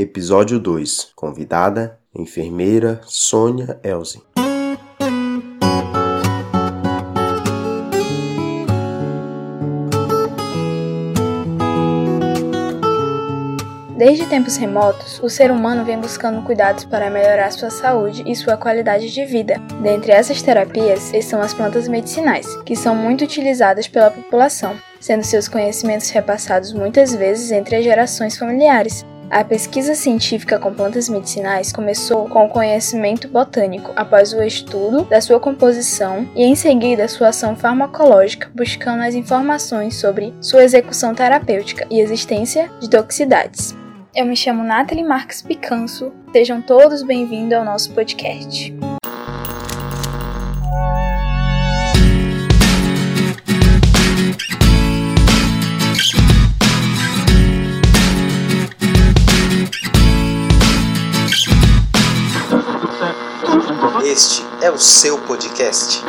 Episódio 2. Convidada, enfermeira Sônia Elze. Desde tempos remotos, o ser humano vem buscando cuidados para melhorar sua saúde e sua qualidade de vida. Dentre essas terapias estão as plantas medicinais, que são muito utilizadas pela população, sendo seus conhecimentos repassados muitas vezes entre as gerações familiares. A pesquisa científica com plantas medicinais começou com o conhecimento botânico, após o estudo da sua composição e em seguida sua ação farmacológica, buscando as informações sobre sua execução terapêutica e existência de toxicidades. Eu me chamo Nathalie Marques Picanso. Sejam todos bem-vindos ao nosso podcast. Seu podcast.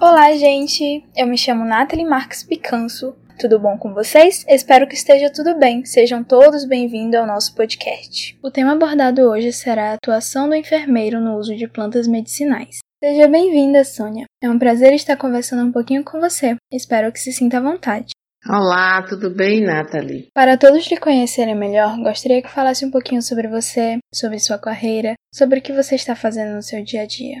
Olá, gente! Eu me chamo Nathalie Marques Picanso. Tudo bom com vocês? Espero que esteja tudo bem. Sejam todos bem-vindos ao nosso podcast. O tema abordado hoje será a atuação do enfermeiro no uso de plantas medicinais. Seja bem-vinda, Sônia. É um prazer estar conversando um pouquinho com você. Espero que se sinta à vontade. Olá, tudo bem, Nathalie? Para todos te conhecerem melhor, gostaria que falasse um pouquinho sobre você, sobre sua carreira, sobre o que você está fazendo no seu dia a dia.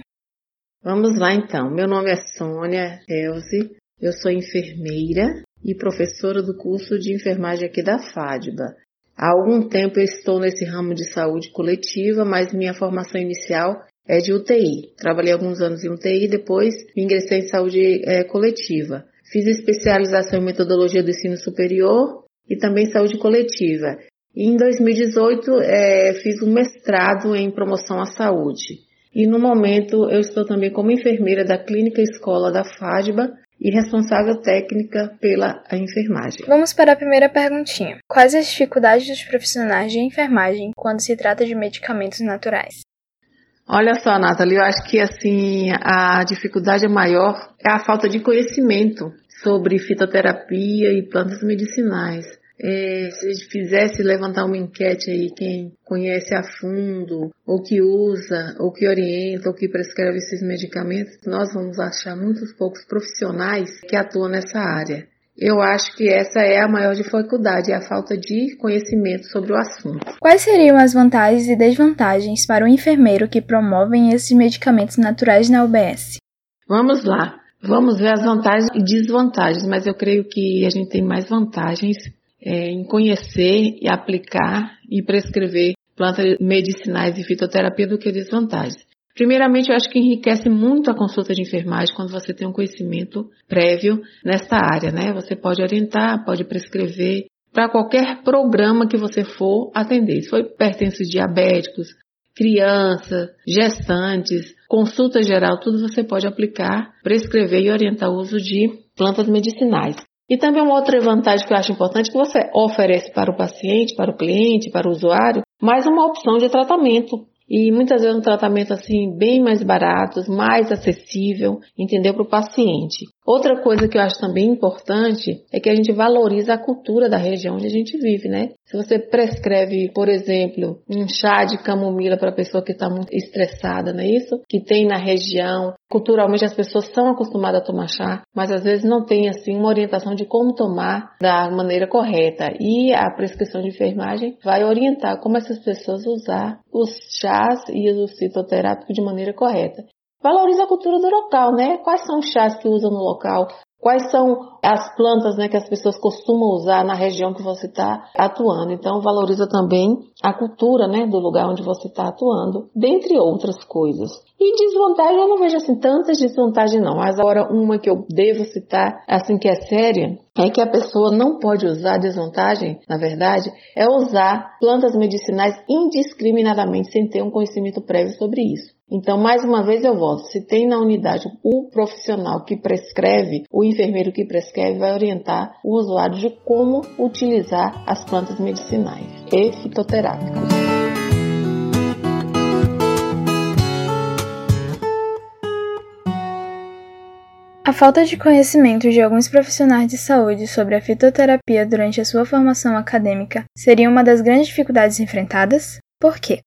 Vamos lá então. Meu nome é Sônia Elze, eu sou enfermeira e professora do curso de enfermagem aqui da FADBA. Há algum tempo eu estou nesse ramo de saúde coletiva, mas minha formação inicial é de UTI. Trabalhei alguns anos em UTI, depois ingressei em saúde é, coletiva. Fiz especialização em metodologia do ensino superior e também saúde coletiva. E em 2018 é, fiz um mestrado em promoção à saúde. E no momento eu estou também como enfermeira da Clínica Escola da FADBA e responsável técnica pela enfermagem. Vamos para a primeira perguntinha. Quais as dificuldades dos profissionais de enfermagem quando se trata de medicamentos naturais? Olha só, Nathalie, eu acho que assim a dificuldade maior é a falta de conhecimento sobre fitoterapia e plantas medicinais. É, se fizesse levantar uma enquete aí, quem conhece a fundo, ou que usa, ou que orienta, ou que prescreve esses medicamentos, nós vamos achar muitos poucos profissionais que atuam nessa área. Eu acho que essa é a maior dificuldade, a falta de conhecimento sobre o assunto. Quais seriam as vantagens e desvantagens para o enfermeiro que promovem esses medicamentos naturais na UBS? Vamos lá. Vamos ver as vantagens e desvantagens, mas eu creio que a gente tem mais vantagens é, em conhecer e aplicar e prescrever plantas medicinais e fitoterapia do que desvantagens. Primeiramente, eu acho que enriquece muito a consulta de enfermagem quando você tem um conhecimento prévio nesta área, né? Você pode orientar, pode prescrever para qualquer programa que você for atender. Se for pertence diabéticos, crianças, gestantes, consulta geral, tudo você pode aplicar, prescrever e orientar o uso de plantas medicinais. E também uma outra vantagem que eu acho importante que você oferece para o paciente, para o cliente, para o usuário, mais uma opção de tratamento. E muitas vezes um tratamento assim bem mais barato, mais acessível, entendeu, para o paciente. Outra coisa que eu acho também importante é que a gente valoriza a cultura da região onde a gente vive, né? Se você prescreve, por exemplo, um chá de camomila para a pessoa que está muito estressada, não é isso? Que tem na região. Culturalmente as pessoas são acostumadas a tomar chá, mas às vezes não tem assim uma orientação de como tomar da maneira correta. E a prescrição de enfermagem vai orientar como essas pessoas usar os chás e os fitoterápicos de maneira correta. Valoriza a cultura do local, né? Quais são os chás que usam no local? Quais são as plantas né, que as pessoas costumam usar na região que você está atuando? Então, valoriza também a cultura né, do lugar onde você está atuando, dentre outras coisas. E desvantagem, eu não vejo assim tantas desvantagens não, mas agora uma que eu devo citar, assim que é séria, é que a pessoa não pode usar desvantagem, na verdade, é usar plantas medicinais indiscriminadamente sem ter um conhecimento prévio sobre isso. Então, mais uma vez eu volto, se tem na unidade o profissional que prescreve, o enfermeiro que prescreve vai orientar o usuário de como utilizar as plantas medicinais. e fitoterápicos. A falta de conhecimento de alguns profissionais de saúde sobre a fitoterapia durante a sua formação acadêmica seria uma das grandes dificuldades enfrentadas? Por quê?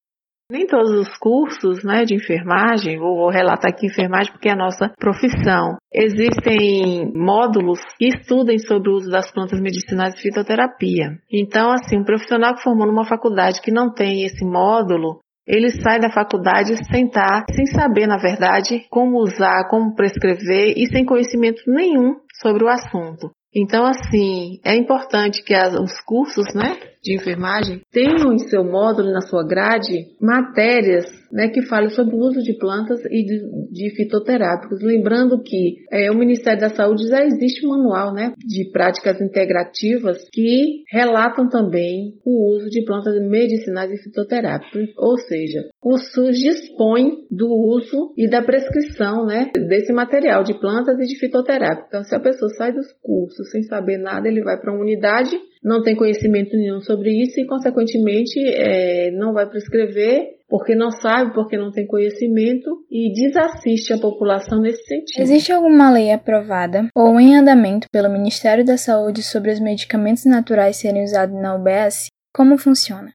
Nem todos os cursos né, de enfermagem, vou relatar aqui enfermagem porque é a nossa profissão, existem módulos que estudem sobre o uso das plantas medicinais e fitoterapia. Então, assim, um profissional que formou numa faculdade que não tem esse módulo, ele sai da faculdade sem estar, sem saber, na verdade, como usar, como prescrever e sem conhecimento nenhum sobre o assunto. Então, assim, é importante que as, os cursos, né, de enfermagem tenham em seu módulo, na sua grade, matérias né, que falem sobre o uso de plantas e de, de fitoterápicos. Lembrando que é, o Ministério da Saúde já existe um manual né, de práticas integrativas que relatam também o uso de plantas medicinais e fitoterápicos. Ou seja, o SUS dispõe do uso e da prescrição né, desse material de plantas e de fitoterápicos. Então, se a pessoa sai dos cursos sem saber nada, ele vai para uma unidade não tem conhecimento nenhum sobre isso e, consequentemente, é, não vai prescrever porque não sabe, porque não tem conhecimento e desassiste a população nesse sentido. Existe alguma lei aprovada ou em andamento pelo Ministério da Saúde sobre os medicamentos naturais serem usados na UBS? Como funciona?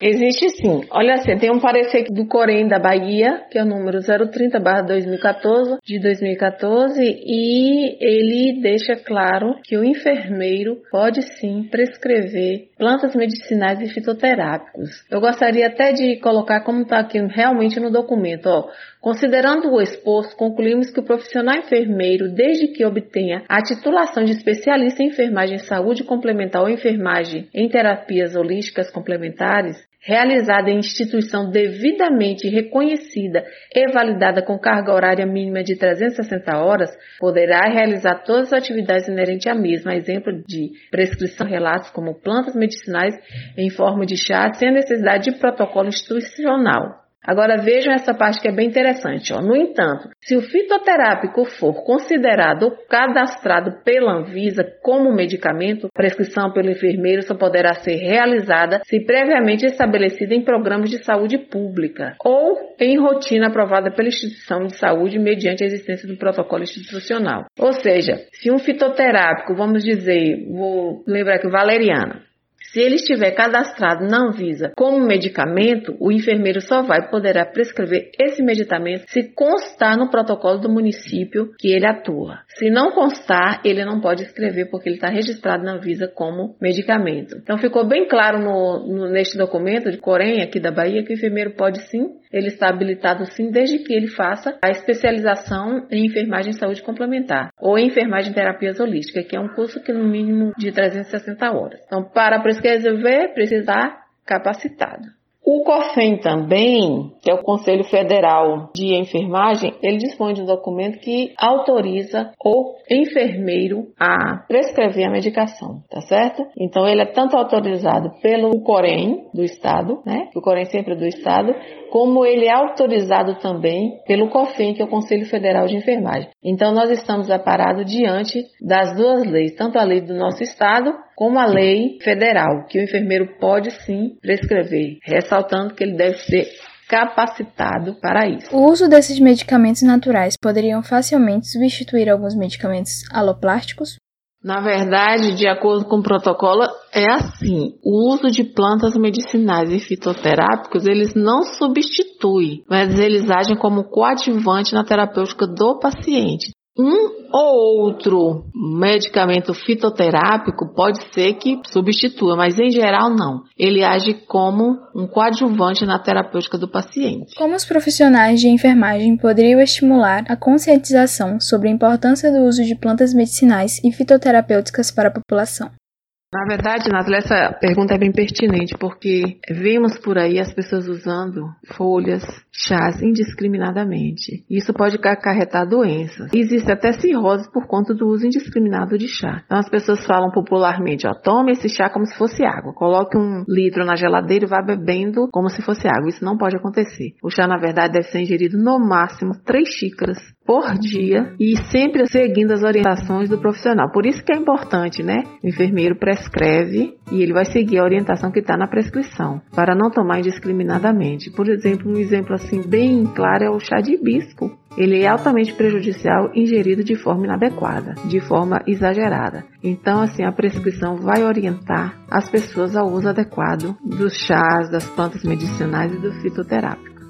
Existe sim. Olha assim, tem um parecer do Corém da Bahia, que é o número 030/2014 de 2014, e ele deixa claro que o enfermeiro pode sim prescrever plantas medicinais e fitoterápicos. Eu gostaria até de colocar como está aqui realmente no documento, ó. Considerando o exposto, concluímos que o profissional enfermeiro, desde que obtenha a titulação de especialista em enfermagem e saúde complementar ou enfermagem em terapias holísticas complementares, realizada em instituição devidamente reconhecida e validada com carga horária mínima de 360 horas, poderá realizar todas as atividades inerentes à mesma, exemplo de prescrição relatos como plantas medicinais em forma de chá, sem a necessidade de protocolo institucional. Agora vejam essa parte que é bem interessante. Ó. No entanto, se o fitoterápico for considerado cadastrado pela Anvisa como medicamento, prescrição pelo enfermeiro só poderá ser realizada se previamente estabelecida em programas de saúde pública ou em rotina aprovada pela instituição de saúde mediante a existência do protocolo institucional. Ou seja, se um fitoterápico, vamos dizer, vou lembrar que valeriana, se ele estiver cadastrado na Anvisa como medicamento, o enfermeiro só vai poderá prescrever esse medicamento se constar no protocolo do município que ele atua. Se não constar, ele não pode escrever porque ele está registrado na Anvisa como medicamento. Então ficou bem claro no, no, neste documento de Corém, aqui da Bahia, que o enfermeiro pode sim, ele está habilitado sim, desde que ele faça a especialização em enfermagem e saúde complementar ou em enfermagem e terapias holísticas, que é um curso que no mínimo de 360 horas. Então, para prescrever resolver, precisar capacitado. O COFEN também, que é o Conselho Federal de Enfermagem, ele dispõe de um documento que autoriza o enfermeiro a prescrever a medicação, tá certo? Então ele é tanto autorizado pelo Corém do Estado, né? O Corém sempre é do Estado, como ele é autorizado também pelo COFEN, que é o Conselho Federal de Enfermagem. Então nós estamos aparados diante das duas leis, tanto a lei do nosso estado como a lei federal, que o enfermeiro pode sim prescrever, ressaltando que ele deve ser capacitado para isso. O uso desses medicamentos naturais poderiam facilmente substituir alguns medicamentos aloplásticos? Na verdade, de acordo com o protocolo, é assim: o uso de plantas medicinais e fitoterápicos eles não substituem, mas eles agem como coadjuvante na terapêutica do paciente. Um ou outro medicamento fitoterápico pode ser que substitua, mas em geral não. Ele age como um coadjuvante na terapêutica do paciente. Como os profissionais de enfermagem poderiam estimular a conscientização sobre a importância do uso de plantas medicinais e fitoterapêuticas para a população? Na verdade, Nathalie, essa pergunta é bem pertinente, porque vemos por aí as pessoas usando folhas, chás indiscriminadamente. Isso pode acarretar doenças. Existe até cirrose por conta do uso indiscriminado de chá. Então as pessoas falam popularmente, ó, tome esse chá como se fosse água. Coloque um litro na geladeira e vá bebendo como se fosse água. Isso não pode acontecer. O chá, na verdade, deve ser ingerido no máximo três xícaras por dia e sempre seguindo as orientações do profissional. Por isso que é importante, né? O enfermeiro prescreve e ele vai seguir a orientação que está na prescrição, para não tomar indiscriminadamente. Por exemplo, um exemplo assim bem claro é o chá de hibisco. Ele é altamente prejudicial ingerido de forma inadequada, de forma exagerada. Então, assim, a prescrição vai orientar as pessoas ao uso adequado dos chás, das plantas medicinais e do fitoterápico.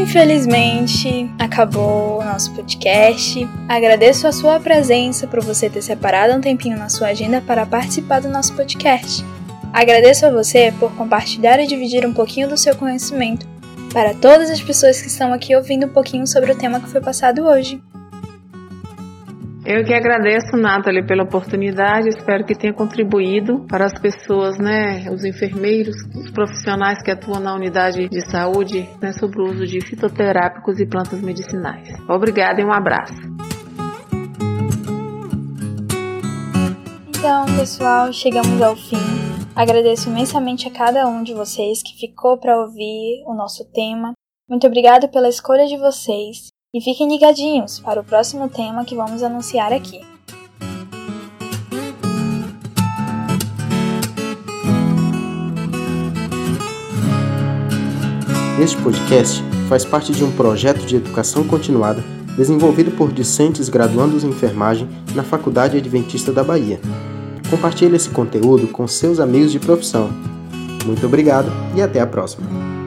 Infelizmente, acabou o nosso podcast. Agradeço a sua presença por você ter separado um tempinho na sua agenda para participar do nosso podcast. Agradeço a você por compartilhar e dividir um pouquinho do seu conhecimento para todas as pessoas que estão aqui ouvindo um pouquinho sobre o tema que foi passado hoje. Eu que agradeço, Nathalie, pela oportunidade. Espero que tenha contribuído para as pessoas, né, os enfermeiros, os profissionais que atuam na unidade de saúde, né, sobre o uso de fitoterápicos e plantas medicinais. Obrigada e um abraço. Então, pessoal, chegamos ao fim. Agradeço imensamente a cada um de vocês que ficou para ouvir o nosso tema. Muito obrigado pela escolha de vocês e fiquem ligadinhos para o próximo tema que vamos anunciar aqui. Este podcast faz parte de um projeto de educação continuada desenvolvido por discentes graduandos em enfermagem na Faculdade Adventista da Bahia. Compartilhe esse conteúdo com seus amigos de profissão. Muito obrigado e até a próxima.